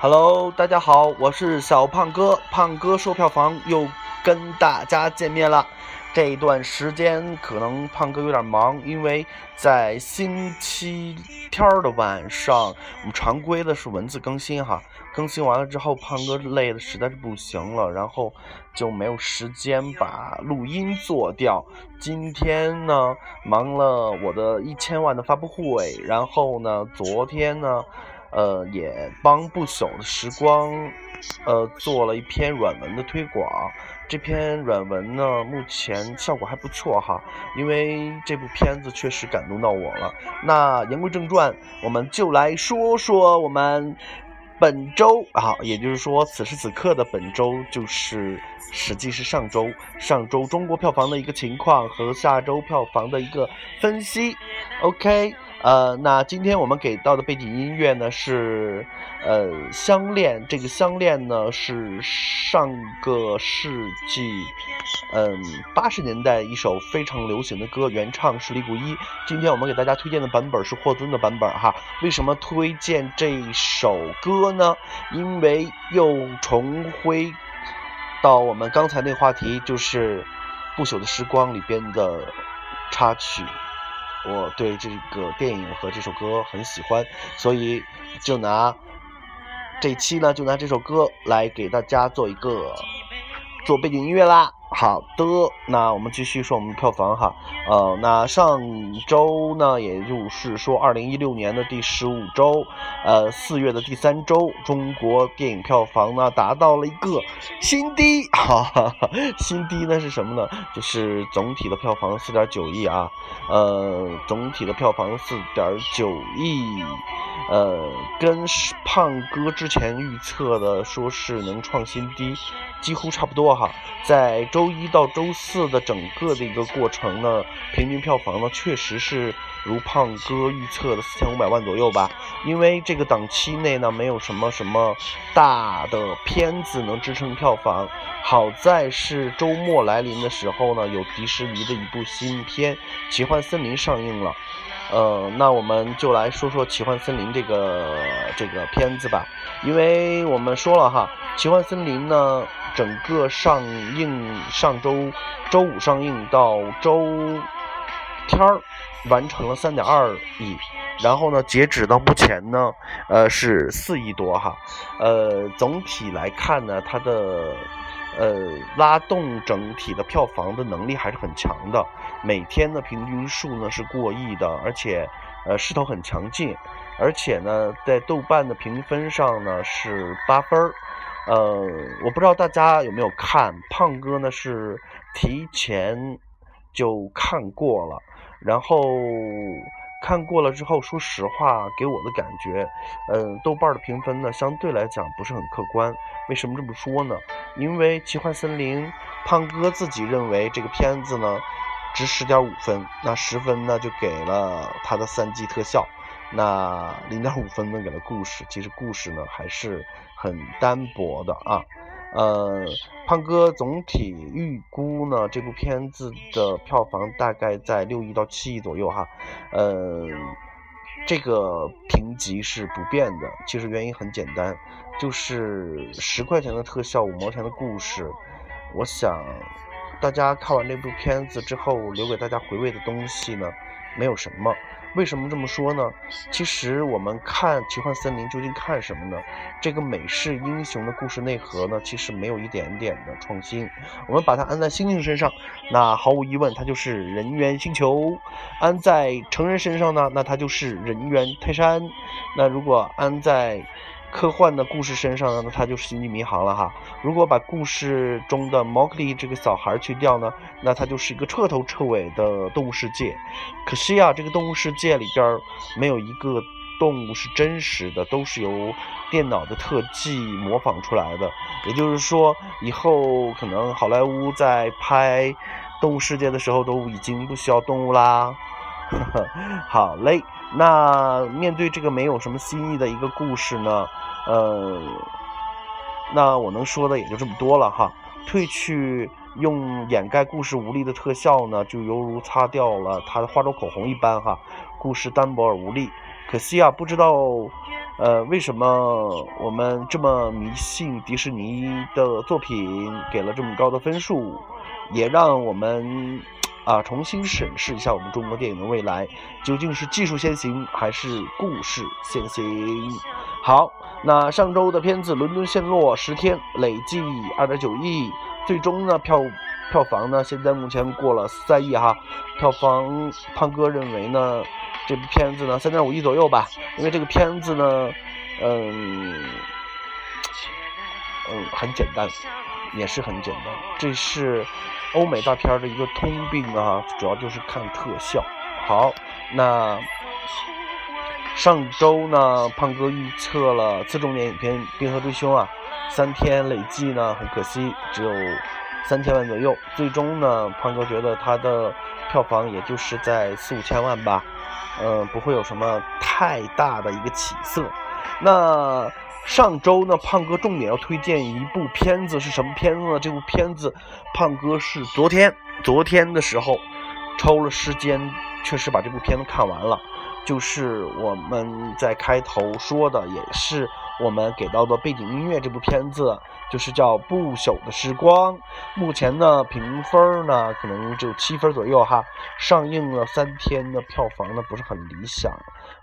Hello，大家好，我是小胖哥，胖哥售票房又跟大家见面了。这一段时间可能胖哥有点忙，因为在星期天的晚上，我们常规的是文字更新哈，更新完了之后，胖哥累的实在是不行了，然后就没有时间把录音做掉。今天呢，忙了我的一千万的发布会，然后呢，昨天呢。呃，也帮不朽的时光，呃，做了一篇软文的推广。这篇软文呢，目前效果还不错哈，因为这部片子确实感动到我了。那言归正传，我们就来说说我们本周啊，也就是说此时此刻的本周，就是实际是上周，上周中国票房的一个情况和下周票房的一个分析。OK。呃，那今天我们给到的背景音乐呢是，呃，相恋。这个相恋呢是上个世纪，嗯，八十年代一首非常流行的歌，原唱是李谷一。今天我们给大家推荐的版本是霍尊的版本哈。为什么推荐这首歌呢？因为又重回到我们刚才那话题，就是《不朽的时光》里边的插曲。我对这个电影和这首歌很喜欢，所以就拿这期呢，就拿这首歌来给大家做一个做背景音乐啦。好的，那我们继续说我们的票房哈。呃，那上周呢，也就是说二零一六年的第十五周，呃，四月的第三周，中国电影票房呢达到了一个新低，哈哈哈，新低呢是什么呢？就是总体的票房四点九亿啊，呃，总体的票房四点九亿，呃，跟胖哥之前预测的说是能创新低。几乎差不多哈，在周周一到周四的整个的一个过程呢，平均票房呢确实是如胖哥预测的四千五百万左右吧。因为这个档期内呢，没有什么什么大的片子能支撑票房。好在是周末来临的时候呢，有迪士尼的一部新片《奇幻森林》上映了。呃，那我们就来说说《奇幻森林》这个这个片子吧，因为我们说了哈，《奇幻森林》呢。整个上映上周周五上映到周天儿完成了三点二亿，然后呢，截止到目前呢，呃是四亿多哈，呃总体来看呢，它的呃拉动整体的票房的能力还是很强的，每天的平均数呢是过亿的，而且呃势头很强劲，而且呢在豆瓣的评分上呢是八分儿。呃，我不知道大家有没有看，胖哥呢是提前就看过了，然后看过了之后，说实话，给我的感觉，嗯，豆瓣的评分呢相对来讲不是很客观。为什么这么说呢？因为《奇幻森林》，胖哥自己认为这个片子呢值十点五分，那十分呢就给了他的三 G 特效。那零点五分呢给了故事，其实故事呢还是很单薄的啊。呃，胖哥总体预估呢这部片子的票房大概在六亿到七亿左右哈。呃，这个评级是不变的，其实原因很简单，就是十块钱的特效，五毛钱的故事。我想大家看完这部片子之后，留给大家回味的东西呢，没有什么。为什么这么说呢？其实我们看《奇幻森林》究竟看什么呢？这个美式英雄的故事内核呢，其实没有一点点的创新。我们把它安在猩猩身上，那毫无疑问它就是人猿星球；安在成人身上呢，那它就是人猿泰山。那如果安在……科幻的故事身上呢，它就是星际迷航了哈。如果把故事中的 Mowgli 这个小孩去掉呢，那它就是一个彻头彻尾的动物世界。可惜啊，这个动物世界里边没有一个动物是真实的，都是由电脑的特技模仿出来的。也就是说，以后可能好莱坞在拍动物世界的时候都已经不需要动物啦。好嘞，那面对这个没有什么新意的一个故事呢？呃，那我能说的也就这么多了哈。褪去用掩盖故事无力的特效呢，就犹如擦掉了他的化妆口红一般哈。故事单薄而无力，可惜啊，不知道呃，为什么我们这么迷信迪士尼的作品，给了这么高的分数，也让我们啊重新审视一下我们中国电影的未来，究竟是技术先行还是故事先行？好，那上周的片子《伦敦陷落》十天累计二点九亿，最终呢票票房呢现在目前过了三亿哈，票房胖哥认为呢。这部片子呢，三点五亿左右吧，因为这个片子呢，嗯，嗯，很简单，也是很简单。这是欧美大片的一个通病啊，主要就是看特效。好，那上周呢，胖哥预测了次重点影片《冰河追凶》啊，三天累计呢，很可惜只有三千万左右。最终呢，胖哥觉得它的票房也就是在四五千万吧。嗯，不会有什么太大的一个起色。那上周呢，胖哥重点要推荐一部片子是什么片子呢？这部片子，胖哥是昨天昨天的时候抽了时间，确实把这部片子看完了。就是我们在开头说的，也是我们给到的背景音乐。这部片子就是叫《不朽的时光》。目前呢，评分呢可能只有七分左右哈。上映了三天的票房呢不是很理想，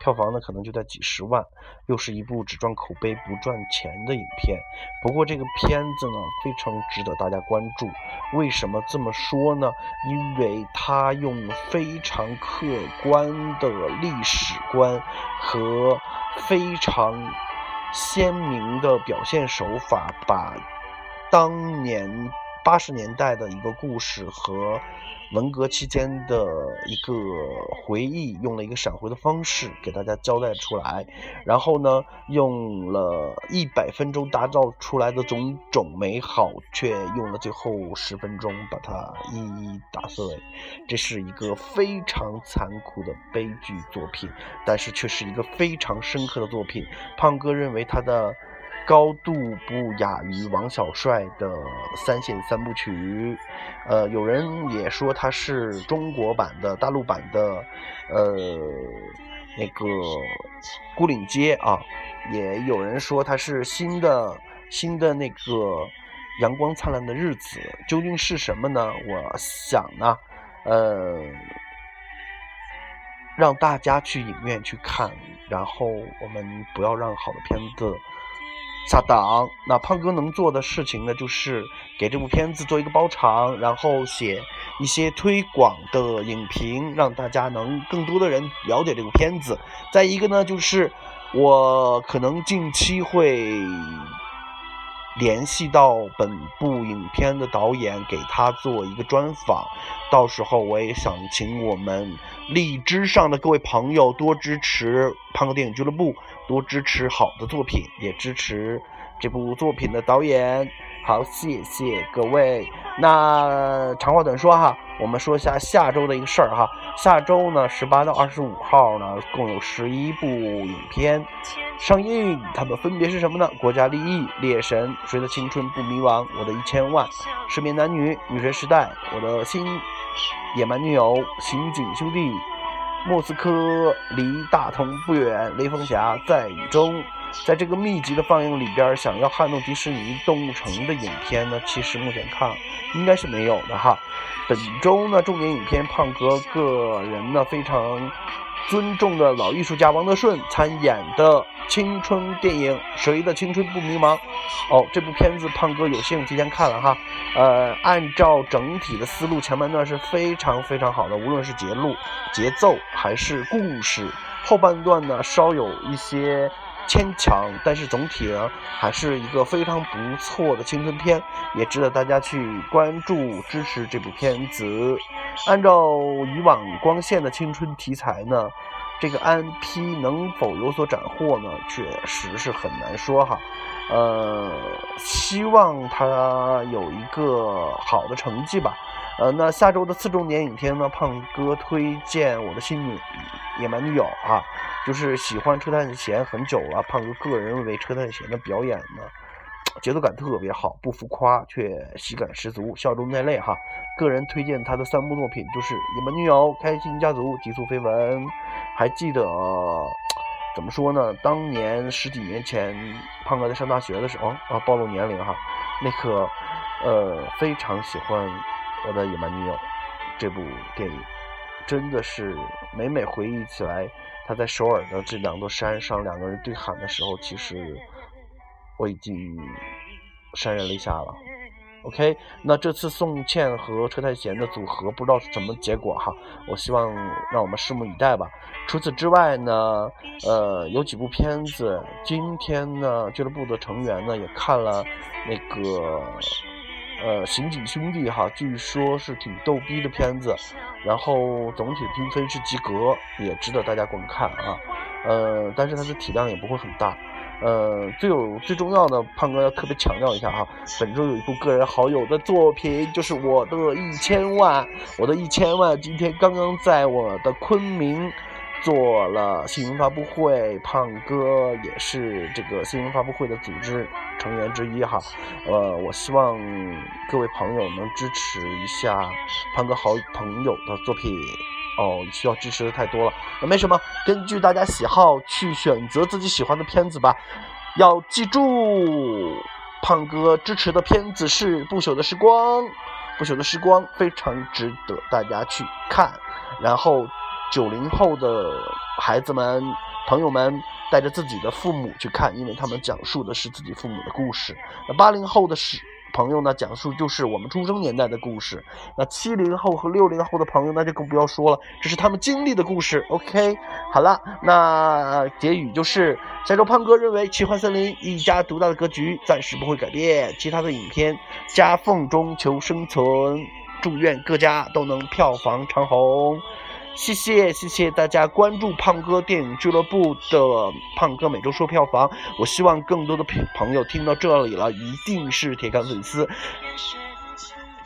票房呢可能就在几十万。又是一部只赚口碑不赚钱的影片。不过这个片子呢非常值得大家关注。为什么这么说呢？因为它用非常客观的历史观和非常鲜明的表现手法，把当年八十年代的一个故事和。文革期间的一个回忆，用了一个闪回的方式给大家交代出来，然后呢，用了一百分钟打造出来的种种美好，却用了最后十分钟把它一一打碎，这是一个非常残酷的悲剧作品，但是却是一个非常深刻的作品。胖哥认为他的。高度不亚于王小帅的三线三部曲，呃，有人也说它是中国版的大陆版的，呃，那个孤岭街啊，也有人说它是新的新的那个阳光灿烂的日子，究竟是什么呢？我想呢，呃，让大家去影院去看，然后我们不要让好的片子。下档，那胖哥能做的事情呢，就是给这部片子做一个包场，然后写一些推广的影评，让大家能更多的人了解这部片子。再一个呢，就是我可能近期会联系到本部影片的导演，给他做一个专访。到时候我也想请我们荔枝上的各位朋友多支持胖哥电影俱乐部。多支持好的作品，也支持这部作品的导演。好，谢谢各位。那长话短说哈，我们说一下下周的一个事儿哈。下周呢，十八到二十五号呢，共有十一部影片上映，它们分别是什么呢？国家利益、猎神、谁的青春不迷茫、我的一千万、失眠男女、女神时代、我的新野蛮女友、刑警兄弟。莫斯科离大同不远，雷锋侠在雨中。在这个密集的放映里边，想要撼动迪士尼动物城的影片呢，其实目前看应该是没有的哈。本周呢，重点影片胖哥个人呢非常。尊重的老艺术家王德顺参演的青春电影《谁的青春不迷茫》哦，这部片子胖哥有幸提前看了哈，呃，按照整体的思路，前半段是非常非常好的，无论是节录、节奏还是故事，后半段呢稍有一些。牵强，但是总体呢还是一个非常不错的青春片，也值得大家去关注支持这部片子。按照以往光线的青春题材呢，这个安 P 能否有所斩获呢？确实是很难说哈。呃，希望他有一个好的成绩吧。呃，那下周的四重点影片呢，胖哥推荐我的新女野蛮女友啊。就是喜欢车太贤很久了，胖哥个人认为车太贤的表演呢，节奏感特别好，不浮夸却喜感十足，笑中带泪哈。个人推荐他的三部作品，就是《野蛮女友》《开心家族》《极速飞吻》。还记得怎么说呢？当年十几年前，胖哥在上大学的时候啊，暴露年龄哈，那个呃非常喜欢我的野蛮女友这部电影，真的是每每回忆起来，他在首尔的这两座山上两个人对喊的时候，其实我已经潸然泪下了。OK，那这次宋茜和车太贤的组合不知道是什么结果哈，我希望让我们拭目以待吧。除此之外呢，呃，有几部片子，今天呢，俱乐部的成员呢也看了那个呃《刑警兄弟》哈，据说是挺逗逼的片子，然后总体评分是及格，也值得大家观看啊。呃，但是它的体量也不会很大。呃，最有最重要的，胖哥要特别强调一下哈，本周有一部个人好友的作品，就是我的一千万，我的一千万，今天刚刚在我的昆明做了新闻发布会，胖哥也是这个新闻发布会的组织成员之一哈，呃，我希望各位朋友能支持一下胖哥好朋友的作品。哦，需要支持的太多了，那没什么，根据大家喜好去选择自己喜欢的片子吧。要记住，胖哥支持的片子是《不朽的时光》，《不朽的时光》非常值得大家去看。然后，九零后的孩子们、朋友们带着自己的父母去看，因为他们讲述的是自己父母的故事。那八零后的是。朋友呢，讲述就是我们出生年代的故事。那七零后和六零后的朋友，那就更不要说了，这是他们经历的故事。OK，好了，那结语就是：下周胖哥认为《奇幻森林》一家独大的格局暂时不会改变，其他的影片夹缝中求生存。祝愿各家都能票房长虹。谢谢谢谢大家关注胖哥电影俱乐部的胖哥每周说票房，我希望更多的朋友听到这里了，一定是铁杆粉丝。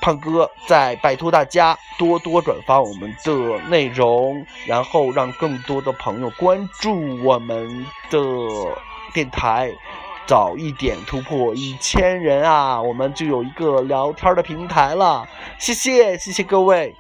胖哥在拜托大家多多转发我们的内容，然后让更多的朋友关注我们的电台，早一点突破一千人啊，我们就有一个聊天的平台了。谢谢谢谢各位。